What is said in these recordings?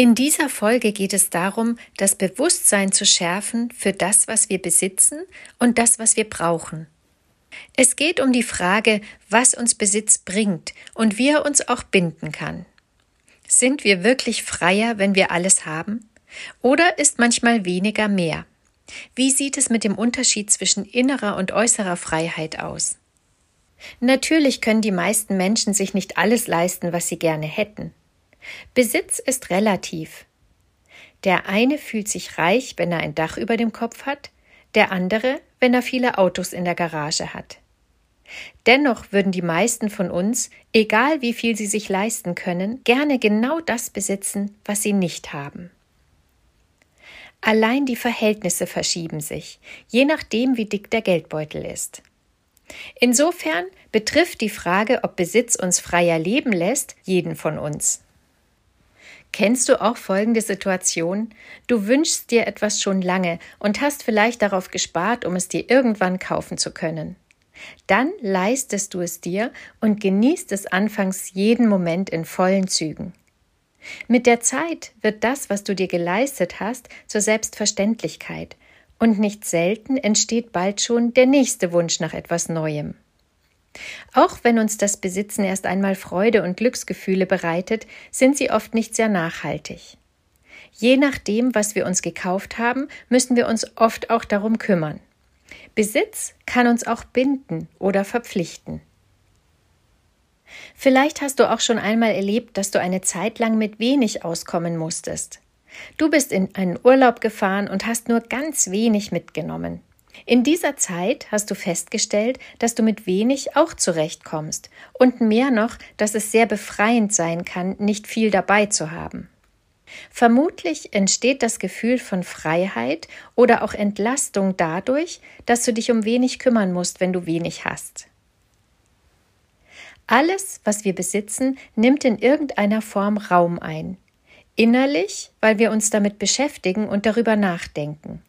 In dieser Folge geht es darum, das Bewusstsein zu schärfen für das, was wir besitzen und das, was wir brauchen. Es geht um die Frage, was uns Besitz bringt und wie er uns auch binden kann. Sind wir wirklich freier, wenn wir alles haben? Oder ist manchmal weniger mehr? Wie sieht es mit dem Unterschied zwischen innerer und äußerer Freiheit aus? Natürlich können die meisten Menschen sich nicht alles leisten, was sie gerne hätten. Besitz ist relativ. Der eine fühlt sich reich, wenn er ein Dach über dem Kopf hat, der andere, wenn er viele Autos in der Garage hat. Dennoch würden die meisten von uns, egal wie viel sie sich leisten können, gerne genau das besitzen, was sie nicht haben. Allein die Verhältnisse verschieben sich, je nachdem, wie dick der Geldbeutel ist. Insofern betrifft die Frage, ob Besitz uns freier leben lässt, jeden von uns. Kennst du auch folgende Situation? Du wünschst dir etwas schon lange und hast vielleicht darauf gespart, um es dir irgendwann kaufen zu können. Dann leistest du es dir und genießt es anfangs jeden Moment in vollen Zügen. Mit der Zeit wird das, was du dir geleistet hast, zur Selbstverständlichkeit, und nicht selten entsteht bald schon der nächste Wunsch nach etwas Neuem. Auch wenn uns das Besitzen erst einmal Freude und Glücksgefühle bereitet, sind sie oft nicht sehr nachhaltig. Je nachdem, was wir uns gekauft haben, müssen wir uns oft auch darum kümmern. Besitz kann uns auch binden oder verpflichten. Vielleicht hast du auch schon einmal erlebt, dass du eine Zeit lang mit wenig auskommen musstest. Du bist in einen Urlaub gefahren und hast nur ganz wenig mitgenommen. In dieser Zeit hast du festgestellt, dass du mit wenig auch zurechtkommst und mehr noch, dass es sehr befreiend sein kann, nicht viel dabei zu haben. Vermutlich entsteht das Gefühl von Freiheit oder auch Entlastung dadurch, dass du dich um wenig kümmern musst, wenn du wenig hast. Alles, was wir besitzen, nimmt in irgendeiner Form Raum ein. Innerlich, weil wir uns damit beschäftigen und darüber nachdenken.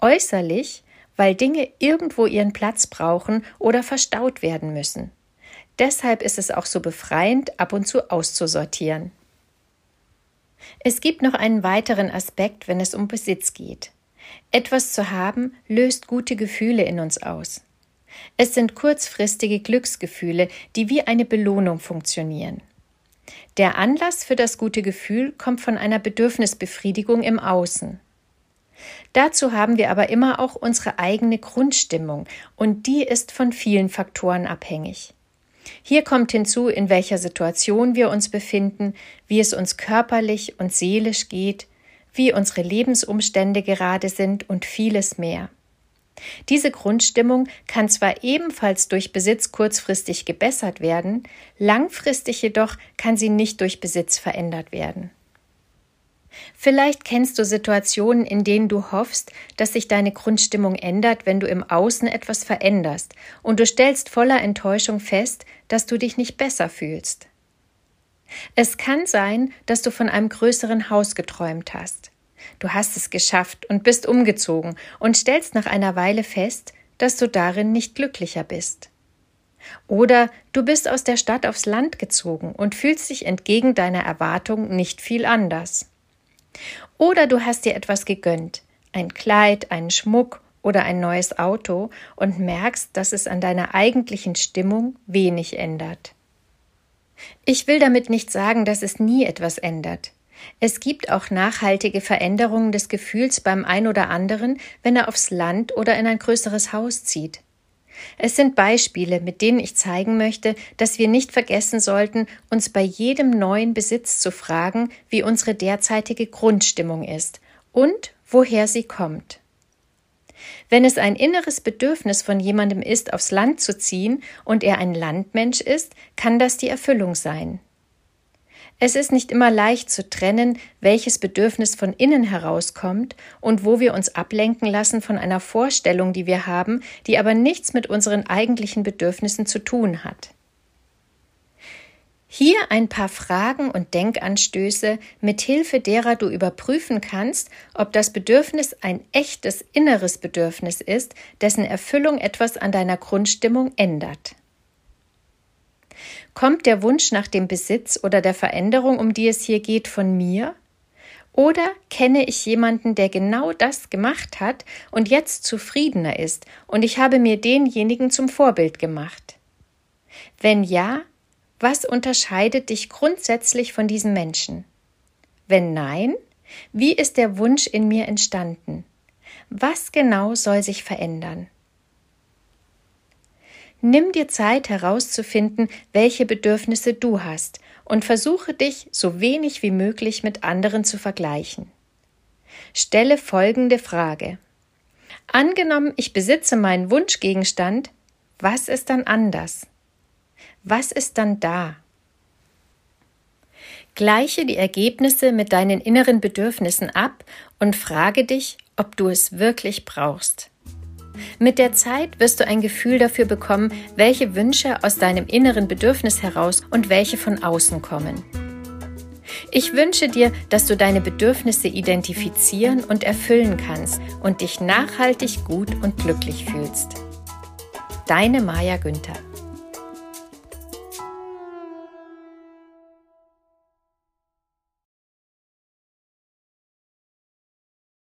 Äußerlich, weil Dinge irgendwo ihren Platz brauchen oder verstaut werden müssen. Deshalb ist es auch so befreiend, ab und zu auszusortieren. Es gibt noch einen weiteren Aspekt, wenn es um Besitz geht. Etwas zu haben löst gute Gefühle in uns aus. Es sind kurzfristige Glücksgefühle, die wie eine Belohnung funktionieren. Der Anlass für das gute Gefühl kommt von einer Bedürfnisbefriedigung im Außen. Dazu haben wir aber immer auch unsere eigene Grundstimmung und die ist von vielen Faktoren abhängig. Hier kommt hinzu, in welcher Situation wir uns befinden, wie es uns körperlich und seelisch geht, wie unsere Lebensumstände gerade sind und vieles mehr. Diese Grundstimmung kann zwar ebenfalls durch Besitz kurzfristig gebessert werden, langfristig jedoch kann sie nicht durch Besitz verändert werden. Vielleicht kennst du Situationen, in denen du hoffst, dass sich deine Grundstimmung ändert, wenn du im Außen etwas veränderst, und du stellst voller Enttäuschung fest, dass du dich nicht besser fühlst. Es kann sein, dass du von einem größeren Haus geträumt hast. Du hast es geschafft und bist umgezogen und stellst nach einer Weile fest, dass du darin nicht glücklicher bist. Oder du bist aus der Stadt aufs Land gezogen und fühlst dich entgegen deiner Erwartung nicht viel anders. Oder du hast dir etwas gegönnt, ein Kleid, einen Schmuck oder ein neues Auto und merkst, dass es an deiner eigentlichen Stimmung wenig ändert. Ich will damit nicht sagen, dass es nie etwas ändert. Es gibt auch nachhaltige Veränderungen des Gefühls beim ein oder anderen, wenn er aufs Land oder in ein größeres Haus zieht. Es sind Beispiele, mit denen ich zeigen möchte, dass wir nicht vergessen sollten, uns bei jedem neuen Besitz zu fragen, wie unsere derzeitige Grundstimmung ist und woher sie kommt. Wenn es ein inneres Bedürfnis von jemandem ist, aufs Land zu ziehen und er ein Landmensch ist, kann das die Erfüllung sein. Es ist nicht immer leicht zu trennen, welches Bedürfnis von innen herauskommt und wo wir uns ablenken lassen von einer Vorstellung, die wir haben, die aber nichts mit unseren eigentlichen Bedürfnissen zu tun hat. Hier ein paar Fragen und Denkanstöße, mit Hilfe derer du überprüfen kannst, ob das Bedürfnis ein echtes inneres Bedürfnis ist, dessen Erfüllung etwas an deiner Grundstimmung ändert. Kommt der Wunsch nach dem Besitz oder der Veränderung, um die es hier geht, von mir? Oder kenne ich jemanden, der genau das gemacht hat und jetzt zufriedener ist, und ich habe mir denjenigen zum Vorbild gemacht? Wenn ja, was unterscheidet dich grundsätzlich von diesem Menschen? Wenn nein, wie ist der Wunsch in mir entstanden? Was genau soll sich verändern? Nimm dir Zeit herauszufinden, welche Bedürfnisse du hast und versuche dich so wenig wie möglich mit anderen zu vergleichen. Stelle folgende Frage. Angenommen, ich besitze meinen Wunschgegenstand, was ist dann anders? was ist dann da? Gleiche die Ergebnisse mit deinen inneren Bedürfnissen ab und frage dich, ob du es wirklich brauchst. Mit der Zeit wirst du ein Gefühl dafür bekommen, welche Wünsche aus deinem inneren Bedürfnis heraus und welche von außen kommen. Ich wünsche dir, dass du deine Bedürfnisse identifizieren und erfüllen kannst und dich nachhaltig gut und glücklich fühlst. Deine Maja Günther